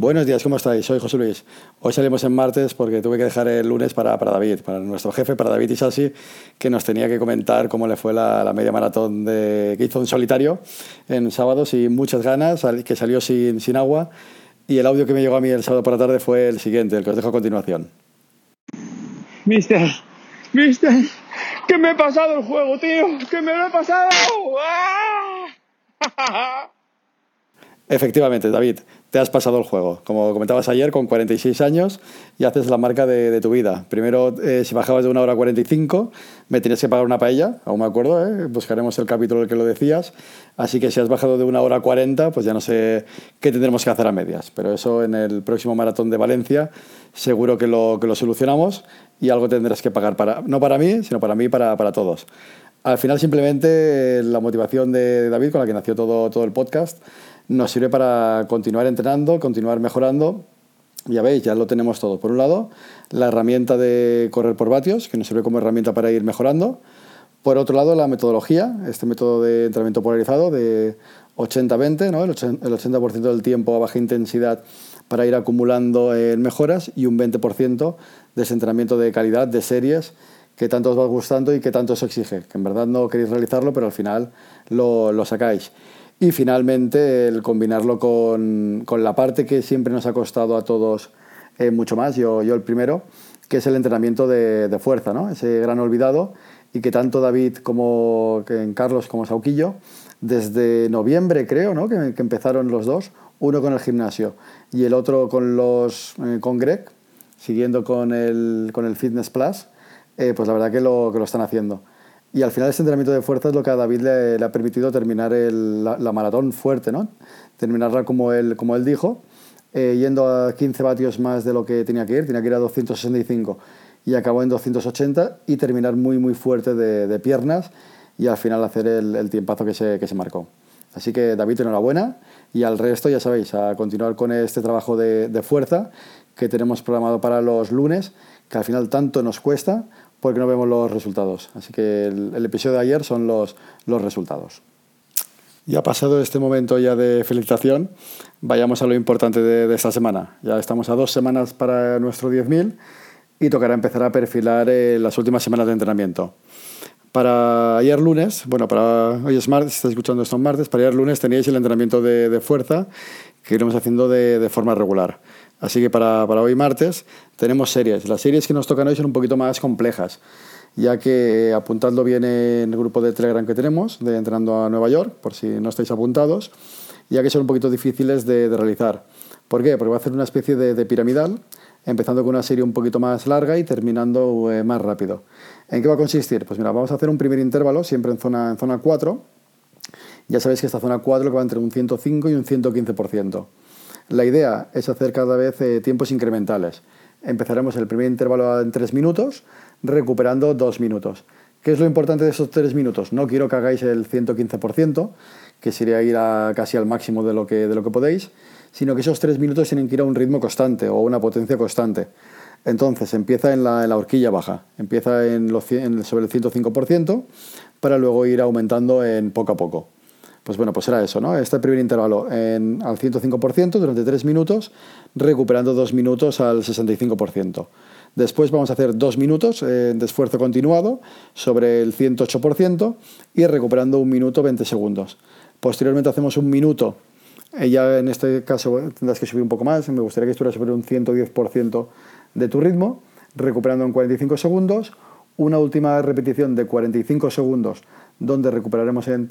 Buenos días, ¿cómo estáis? Soy José Luis. Hoy salimos en martes porque tuve que dejar el lunes para, para David, para nuestro jefe, para David Isasi, que nos tenía que comentar cómo le fue la, media maratón de, que hizo en solitario en sábado, sin muchas ganas, que salió sin, sin agua. Y el audio que me llegó a mí el sábado por la tarde fue el siguiente, el que os dejo a continuación. Mister, mister, que me he pasado el juego, tío, que me lo he pasado. ¡Ah! Efectivamente, David, te has pasado el juego. Como comentabas ayer, con 46 años y haces la marca de, tu vida. Primero, eh, si bajabas de una hora 45, me tenías que pagar una paella, aún me acuerdo, ¿eh? buscaremos el capítulo en el que lo decías. Así que si has bajado de una hora 40, pues ya no sé qué tendremos que hacer a medias. Pero eso en el próximo maratón de Valencia seguro que lo, que lo solucionamos y algo tendrás que pagar, para, no para mí, sino para mí y para, para todos. Al final, simplemente la motivación de David, con la que nació todo, todo el podcast, nos sirve para continuar entrenando, continuar mejorando. Ya veis, ya lo tenemos todo. Por un lado, la herramienta de correr por vatios, que nos sirve como herramienta para ir mejorando. Por otro lado, la metodología, este método de entrenamiento polarizado de 80-20, ¿no? el 80%, del tiempo a baja intensidad para ir acumulando en mejoras y un 20% de ese entrenamiento de calidad, de series, que tanto os va gustando y que tanto os exige, que en verdad no queréis realizarlo, pero al final lo sacáis. Y finalmente el combinarlo con, con, la parte que siempre nos ha costado a todos eh, mucho más, yo, yo el primero, que es el entrenamiento de, de, fuerza, ¿no? ese gran olvidado y que tanto David como en Carlos como Sauquillo, desde noviembre creo ¿no? que, que, empezaron los dos, uno con el gimnasio y el otro con, los, eh, con Greg, siguiendo con el, con el Fitness Plus, eh, pues la verdad que lo, que lo están haciendo. Y al final ese entrenamiento de fuerza es lo que a David le, ha permitido terminar la, maratón fuerte, ¿no? Terminarla como él, como él dijo, eh, yendo a 15 vatios más de lo que tenía que ir, tenía que ir a 265 y acabó en 280 y terminar muy muy fuerte de, piernas y al final hacer el, tiempazo que se, que se, marcó. Así que David, enhorabuena y al resto ya sabéis, a continuar con este trabajo de fuerza que tenemos programado para los lunes, que al final tanto nos cuesta porque no vemos los resultados. Así que el, episodio de ayer son los, los resultados. Ya pasado este momento ya de felicitación, vayamos a lo importante de, esta semana. Ya estamos a dos semanas para nuestro 10.000 y tocará empezar a perfilar eh, las últimas semanas de entrenamiento. Para ayer lunes, bueno, para hoy es martes, si estáis escuchando esto en martes, para ayer lunes teníais el entrenamiento de, de fuerza que iremos haciendo de, de forma regular. Así que para, hoy martes tenemos series. Las series que nos tocan hoy son un poquito más complejas, ya que eh, apuntando bien en el grupo de Telegram que tenemos, de Entrando a Nueva York, por si no estáis apuntados, ya que son un poquito difíciles de, realizar. ¿Por qué? Porque va a hacer una especie de, de, piramidal, empezando con una serie un poquito más larga y terminando eh, más rápido. ¿En qué va a consistir? Pues mira, vamos a hacer un primer intervalo, siempre en zona, en zona 4. Ya sabéis que esta zona 4 va entre un 105 y un 115%. La idea es hacer cada vez eh, tiempos incrementales. Empezaremos el primer intervalo en 3 minutos, recuperando 2 minutos. ¿Qué es lo importante de esos 3 minutos? No quiero que hagáis el 115%, que sería ir a casi al máximo de lo que, podéis, sino que esos 3 minutos tienen que ir a un ritmo constante o una potencia constante. Entonces empieza en la, horquilla baja, empieza en, sobre el 105% para luego ir aumentando en poco a poco. Pues bueno, pues era eso, ¿no? Este primer intervalo al 105% durante 3 minutos, recuperando 2 minutos al 65%. Después vamos a hacer 2 minutos eh, de esfuerzo continuado sobre el 108% y recuperando 1 minuto 20 segundos. Posteriormente hacemos un minuto, eh, ya en este caso tendrás que subir un poco más, me gustaría que estuvieras sobre un 110% de tu ritmo, recuperando en 45 segundos, una última repetición de 45 segundos donde recuperaremos en,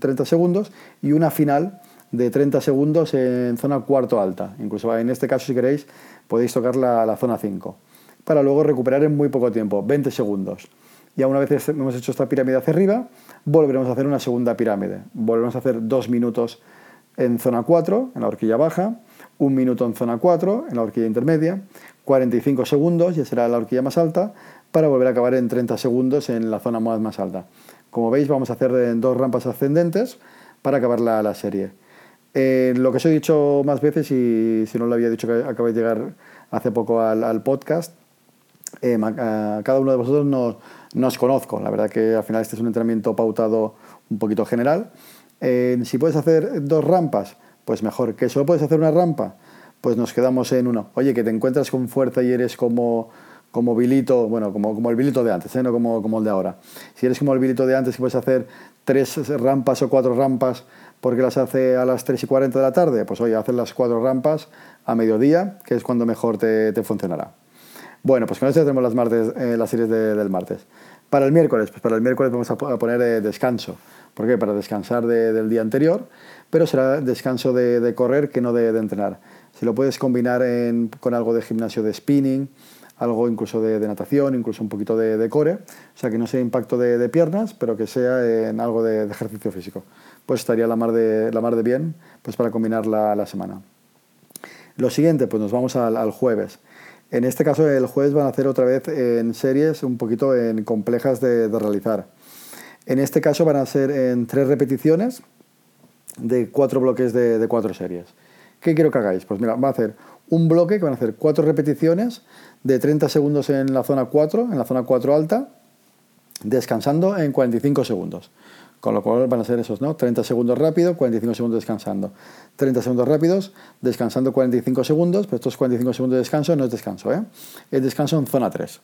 30 segundos y una final de 30 segundos en zona cuarto alta. Incluso en este caso, si queréis, podéis tocar la, zona 5. Para luego recuperar en muy poco tiempo, 20 segundos. Y una vez hemos hecho esta pirámide hacia arriba, volveremos a hacer una segunda pirámide. Volveremos a hacer dos minutos en zona 4, en la horquilla baja, un minuto en zona 4, en la horquilla intermedia, 45 segundos, ya será la horquilla más alta, para volver a acabar en 30 segundos en la zona más, más alta. Como veis, vamos a hacer dos rampas ascendentes para acabar la, serie. Eh, lo que os he dicho más veces, y si no lo había dicho que acabáis de llegar hace poco al, podcast, eh, a cada uno de vosotros nos, nos, conozco. La verdad que al final este es un entrenamiento pautado un poquito general. Eh, si puedes hacer dos rampas, pues mejor. ¿Que solo puedes hacer una rampa? Pues nos quedamos en uno. Oye, que te encuentras con fuerza y eres como como Bilito, bueno, como, como el Bilito de antes, ¿eh? no como, como el de ahora. Si eres como el Bilito de antes y puedes hacer tres rampas o cuatro rampas porque las hace a las 3 y 40 de la tarde, pues oye, haces las cuatro rampas a mediodía, que es cuando mejor te, te funcionará. Bueno, pues con esto tenemos las, martes, eh, las series del martes. Para el miércoles, pues para el miércoles vamos a poner eh, descanso. ¿Por qué? Para descansar del día anterior, pero será descanso de, correr que no de, entrenar. Si lo puedes combinar con algo de gimnasio de spinning, algo incluso de, natación, incluso un poquito de, core, o sea, que no sea impacto de, piernas, pero que sea en algo de, ejercicio físico. Pues estaría la mar de, la mar de bien pues para combinar la, la semana. Lo siguiente, pues nos vamos al, jueves. En este caso, el jueves van a hacer otra vez en series un poquito en complejas de, realizar. En este caso van a ser en tres repeticiones de cuatro bloques de, de cuatro series. ¿Qué quiero que hagáis? Pues mira, va a hacer un bloque que van a hacer cuatro repeticiones de 30 segundos en la zona 4, en la zona 4 alta, descansando en 45 segundos. Con lo cual van a ser esos, ¿no? 30 segundos rápido, 45 segundos descansando. 30 segundos rápidos, descansando 45 segundos, pero estos 45 segundos de descanso no es descanso, ¿eh? Es descanso en zona 3.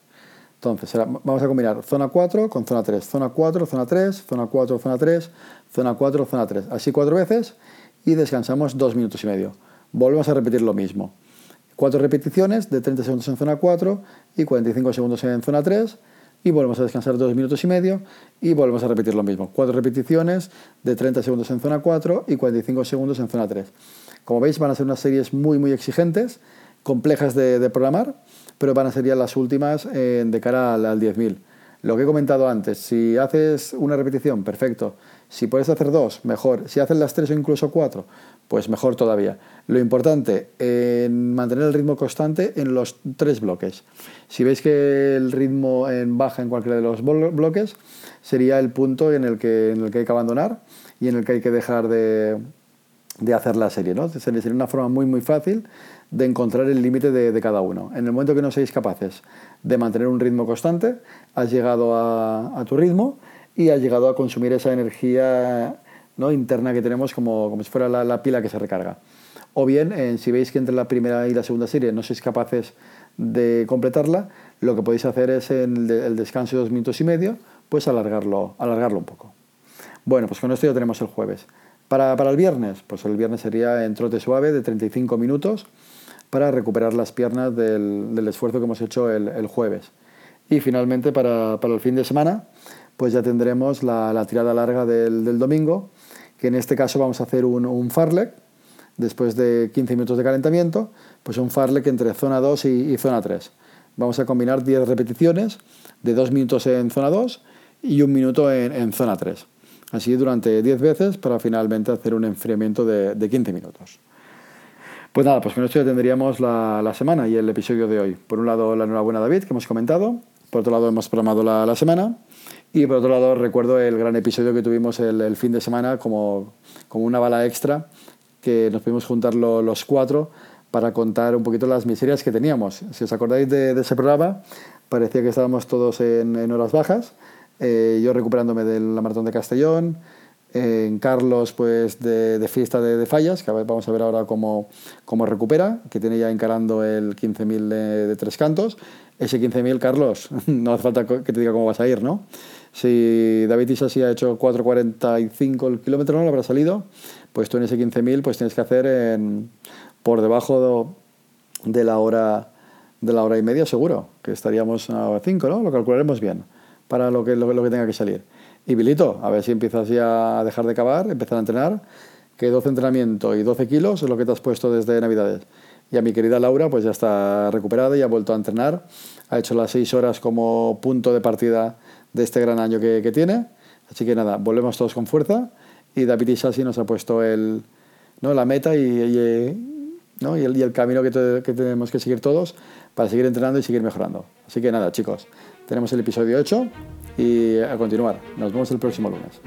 Entonces, vamos a combinar zona 4 con zona 3. Zona 4, zona 3, zona 4, zona 3, zona 4, zona 3. Así cuatro veces y descansamos dos minutos y medio. Volvemos a repetir lo mismo. Cuatro repeticiones de 30 segundos en zona 4 y 45 segundos en zona 3 y volvemos a descansar dos minutos y medio y volvemos a repetir lo mismo. Cuatro repeticiones de 30 segundos en zona 4 y 45 segundos en zona 3. Como veis van a ser unas series muy muy exigentes, complejas de, programar, pero van a ser ya las últimas eh, de cara al, al 10.000. Lo que he comentado antes, si haces una repetición, perfecto. Si puedes hacer dos, mejor. Si haces las tres o incluso cuatro, pues mejor todavía. Lo importante, en mantener el ritmo constante en los tres bloques. Si veis que el ritmo en baja en cualquiera de los bloques, sería el punto en el que, en el que hay que abandonar y en el que hay que dejar de, de hacer la serie. ¿no? Sería una forma muy, muy fácil de encontrar el límite de, de, cada uno. En el momento que no seáis capaces de mantener un ritmo constante, has llegado a, a tu ritmo y has llegado a consumir esa energía interna que tenemos como, como si fuera la, la, pila que se recarga. O bien, si veis que entre la primera y la segunda serie no sois capaces de completarla, lo que podéis hacer es en el, descanso de dos minutos y medio, pues alargarlo, alargarlo un poco. Bueno, pues con esto ya tenemos el jueves. Para, para el viernes, pues el viernes sería en trote suave de 35 minutos para recuperar las piernas del, del esfuerzo que hemos hecho el, el jueves. Y finalmente para, para, el fin de semana, pues ya tendremos la, la tirada larga del, del, domingo, que en este caso vamos a hacer un, un farlek, después de 15 minutos de calentamiento, pues un farlek entre zona 2 y, y zona 3. Vamos a combinar 10 repeticiones de 2 minutos en zona 2 y un minuto en, en zona 3. Así durante 10 veces para finalmente hacer un enfriamiento de, de 15 minutos. Pues nada, pues con esto ya tendríamos la, la, semana y el episodio de hoy. Por un lado, la enhorabuena a David, que hemos comentado. Por otro lado, hemos programado la, la semana. Y por otro lado, recuerdo el gran episodio que tuvimos el, fin de semana como, como, una bala extra, que nos pudimos juntar lo, los cuatro para contar un poquito las miserias que teníamos. Si os acordáis de, ese programa, parecía que estábamos todos en, en horas bajas. Eh, yo recuperándome de la maratón de Castellón, en Carlos pues de, fiesta de, fallas, que vamos a ver ahora cómo, cómo recupera, que tiene ya encarando el 15.000 de, de, tres cantos. Ese 15.000, Carlos, no hace falta que te diga cómo vas a ir, ¿no? Si David Isasi ha hecho 4.45 el kilómetro, ¿no? Le habrá salido, pues tú en ese 15.000 pues tienes que hacer en, por debajo de, la hora de la hora y media seguro, que estaríamos a 5, ¿no? Lo calcularemos bien para lo que, lo, lo que tenga que salir. Y Bilito, a ver si empiezas ya a dejar de cavar, empezar a entrenar, que 12 entrenamiento y 12 kilos es lo que te has puesto desde Navidades. Y a mi querida Laura, pues ya está recuperada y ha vuelto a entrenar. Ha hecho las 6 horas como punto de partida de este gran año que, que tiene. Así que nada, volvemos todos con fuerza. Y David Isasi nos ha puesto el, ¿no? la meta y, y, ¿no? y, el, y el camino que, te, que tenemos que seguir todos para seguir entrenando y seguir mejorando. Así que nada, chicos, tenemos el episodio 8 y a continuar. Nos vemos el próximo lunes.